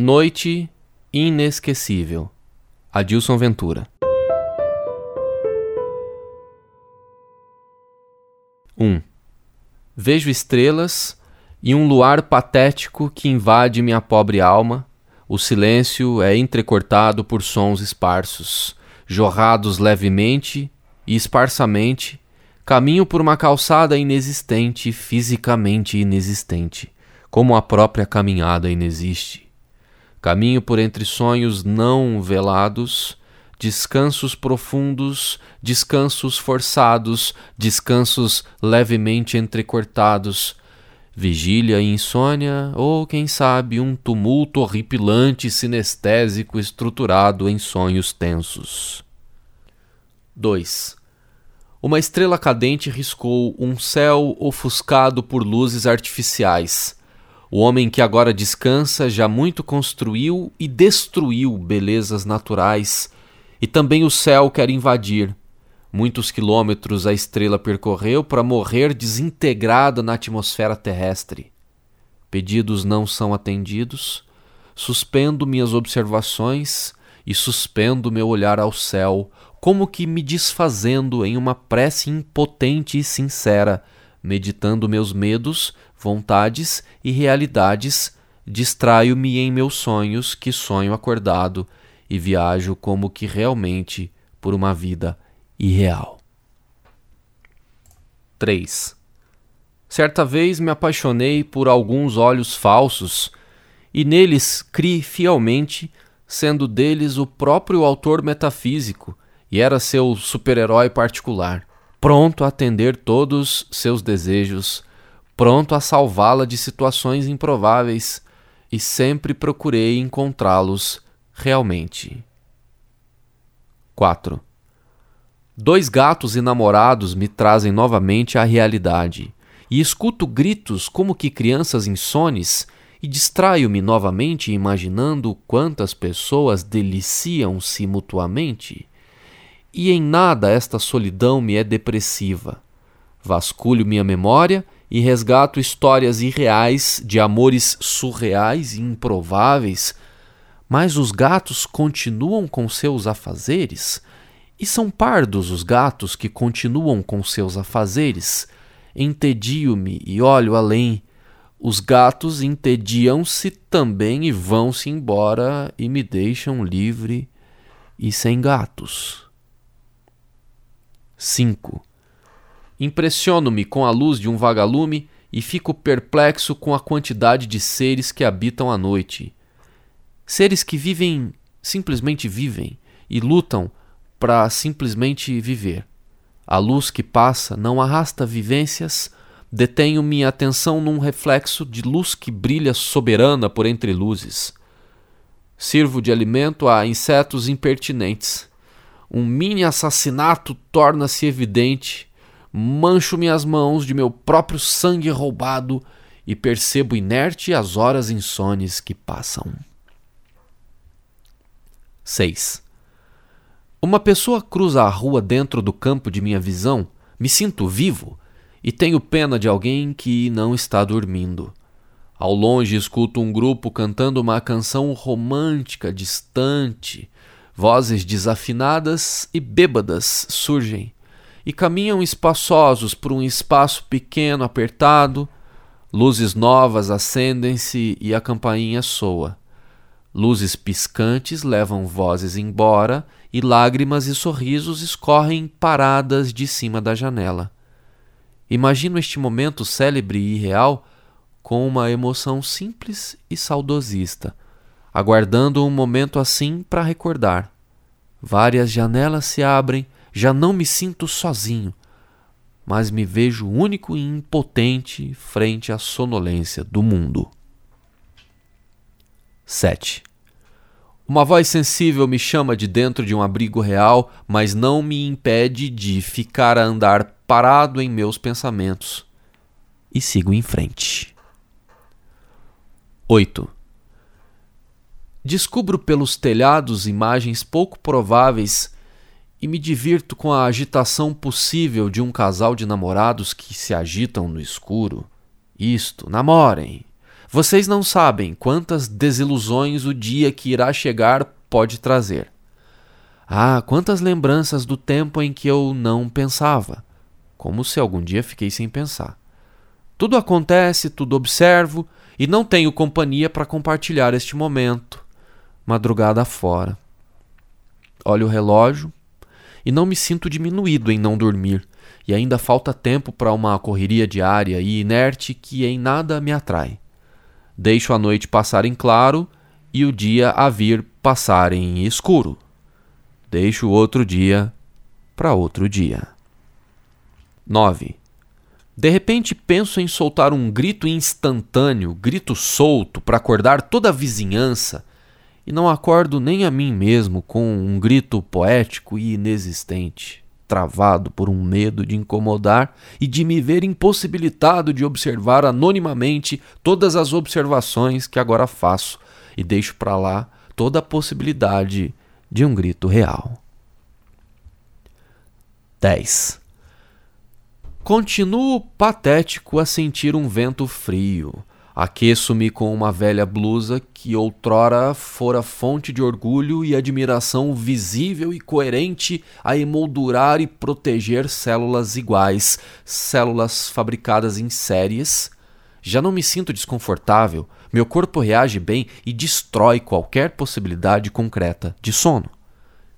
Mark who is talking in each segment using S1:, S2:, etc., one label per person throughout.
S1: Noite inesquecível. Adilson Ventura. 1. Um. Vejo estrelas e um luar patético que invade minha pobre alma. O silêncio é entrecortado por sons esparsos, jorrados levemente e esparsamente. Caminho por uma calçada inexistente, fisicamente inexistente, como a própria caminhada inexiste. Caminho por entre sonhos não velados, descansos profundos, descansos forçados, descansos levemente entrecortados, vigília e insônia, ou quem sabe um tumulto horripilante sinestésico estruturado em sonhos tensos. 2. Uma estrela cadente riscou um céu ofuscado por luzes artificiais. O homem que agora descansa já muito construiu e destruiu belezas naturais e também o céu quer invadir. Muitos quilômetros a estrela percorreu para morrer desintegrada na atmosfera terrestre. Pedidos não são atendidos. Suspendo minhas observações e suspendo meu olhar ao céu, como que me desfazendo em uma prece impotente e sincera, meditando meus medos, vontades e realidades, distraio-me em meus sonhos que sonho acordado e viajo como que realmente por uma vida irreal. 3. Certa vez me apaixonei por alguns olhos falsos e neles criei fielmente, sendo deles o próprio autor metafísico e era seu super-herói particular, pronto a atender todos seus desejos, pronto a salvá-la de situações improváveis e sempre procurei encontrá-los realmente. 4. Dois gatos enamorados me trazem novamente à realidade, e escuto gritos como que crianças insones, e distraio-me novamente imaginando quantas pessoas deliciam-se mutuamente. E em nada esta solidão me é depressiva. Vasculho minha memória e resgato histórias irreais de amores surreais e improváveis mas os gatos continuam com seus afazeres? E são pardos os gatos que continuam com seus afazeres? Entedio-me e olho além. Os gatos entediam-se também e vão-se embora e me deixam livre e sem gatos. 5. Impressiono-me com a luz de um vagalume e fico perplexo com a quantidade de seres que habitam a noite Seres que vivem, simplesmente vivem e lutam para simplesmente viver. A luz que passa não arrasta vivências, detenho minha atenção num reflexo de luz que brilha soberana por entre luzes. Sirvo de alimento a insetos impertinentes. Um mini assassinato torna-se evidente. Mancho minhas mãos de meu próprio sangue roubado e percebo inerte as horas insones que passam. 6. Uma pessoa cruza a rua dentro do campo de minha visão, me sinto vivo e tenho pena de alguém que não está dormindo. Ao longe escuto um grupo cantando uma canção romântica distante. Vozes desafinadas e bêbadas surgem e caminham espaçosos por um espaço pequeno apertado. Luzes novas acendem-se e a campainha soa. Luzes piscantes levam vozes embora e lágrimas e sorrisos escorrem paradas de cima da janela. Imagino este momento célebre e real com uma emoção simples e saudosista, aguardando um momento assim para recordar. Várias janelas se abrem, já não me sinto sozinho, mas me vejo único e impotente frente à sonolência do mundo. 7. Uma voz sensível me chama de dentro de um abrigo real, mas não me impede de ficar a andar parado em meus pensamentos. E sigo em frente. 8. Descubro pelos telhados imagens pouco prováveis e me divirto com a agitação possível de um casal de namorados que se agitam no escuro. Isto, namorem, Vocês não sabem quantas desilusões o dia que irá chegar pode trazer. Ah, quantas lembranças do tempo em que eu não pensava, como se algum dia fiquei sem pensar. Tudo acontece, tudo observo e não tenho companhia para compartilhar este momento. Madrugada fora. Olho o relógio e não me sinto diminuído em não dormir, e ainda falta tempo para uma correria diária e inerte que em nada me atrai. Deixo a noite passar em claro e o dia a vir passar em escuro. Deixo o outro dia para outro dia. 9. De repente penso em soltar um grito instantâneo, grito solto, para acordar toda a vizinhança, e não acordo nem a mim mesmo com um grito poético e inexistente travado por um medo de incomodar e de me ver impossibilitado de observar anonimamente todas as observações que agora faço e deixo para lá toda a possibilidade de um grito real. 10. Continuo patético a sentir um vento frio, Aqueço-me com uma velha blusa que outrora fora fonte de orgulho e admiração visível e coerente a emoldurar e proteger células iguais, células fabricadas em séries. Já não me sinto desconfortável, meu corpo reage bem e destrói qualquer possibilidade concreta de sono.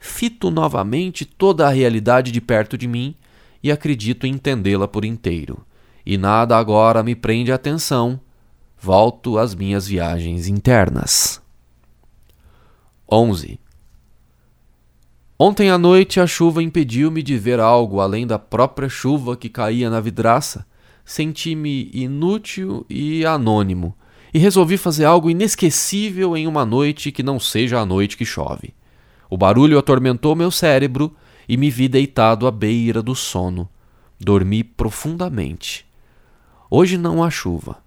S1: Fito novamente toda a realidade de perto de mim e acredito entendê-la por inteiro. E nada agora me prende a atenção volto às minhas viagens internas. 11. Ontem à noite a chuva impediu-me de ver algo além da própria chuva que caía na vidraça. Senti-me inútil e anônimo e resolvi fazer algo inesquecível em uma noite que não seja a noite que chove. O barulho atormentou meu cérebro e me vi deitado à beira do sono. Dormi profundamente. Hoje não há chuva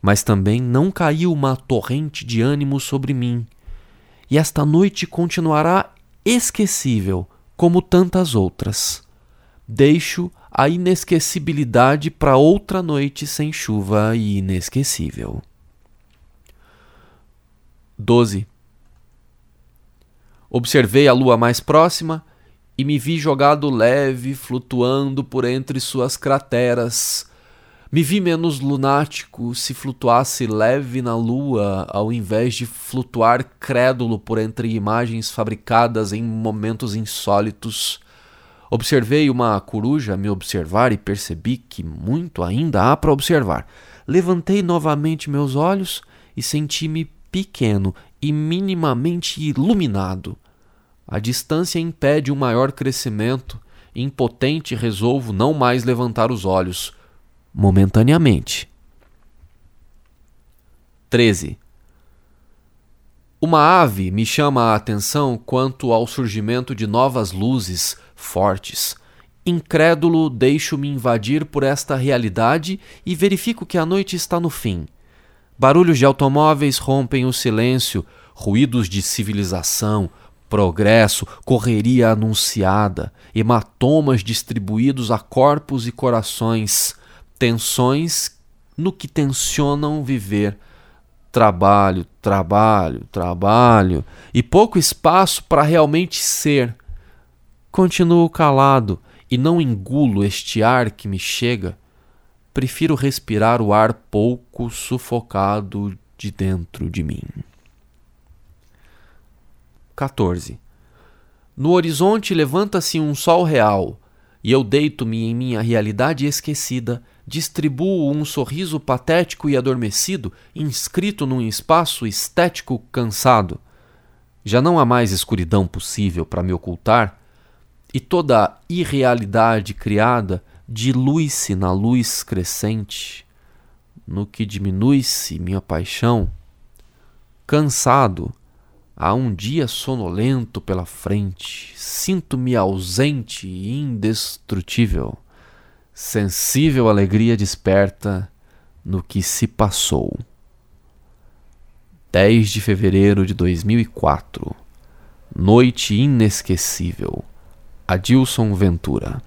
S1: mas também não caiu uma torrente de ânimo sobre mim. E esta noite continuará esquecível, como tantas outras. Deixo a inesquecibilidade para outra noite sem chuva e inesquecível. 12. Observei a lua mais próxima e me vi jogado leve, flutuando por entre suas crateras, me vi menos lunático se flutuasse leve na lua, ao invés de flutuar crédulo por entre imagens fabricadas em momentos insólitos. Observei uma coruja me observar e percebi que muito ainda há para observar. Levantei novamente meus olhos e senti-me pequeno e minimamente iluminado. A distância impede um maior crescimento. Impotente, resolvo não mais levantar os olhos momentaneamente. 13. Uma ave me chama a atenção quanto ao surgimento de novas luzes fortes. Incrédulo, deixo-me invadir por esta realidade e verifico que a noite está no fim. Barulhos de automóveis rompem o silêncio, ruídos de civilização, progresso, correria anunciada, hematomas distribuídos a corpos e corações tensões no que tensionam viver. Trabalho, trabalho, trabalho e pouco espaço para realmente ser. Continuo calado e não engulo este ar que me chega. Prefiro respirar o ar pouco sufocado de dentro de mim. 14. No horizonte levanta-se um sol real, e eu deito-me em minha realidade esquecida distribuo um sorriso patético e adormecido, inscrito num espaço estético cansado. Já não há mais escuridão possível para me ocultar, e toda a irrealidade criada dilui-se na luz crescente, no que diminui-se minha paixão. Cansado, há um dia sonolento pela frente, sinto-me ausente e indestrutível sensível alegria desperta no que se passou. 10 de fevereiro de 2004 Noite inesquecível. Adilson Ventura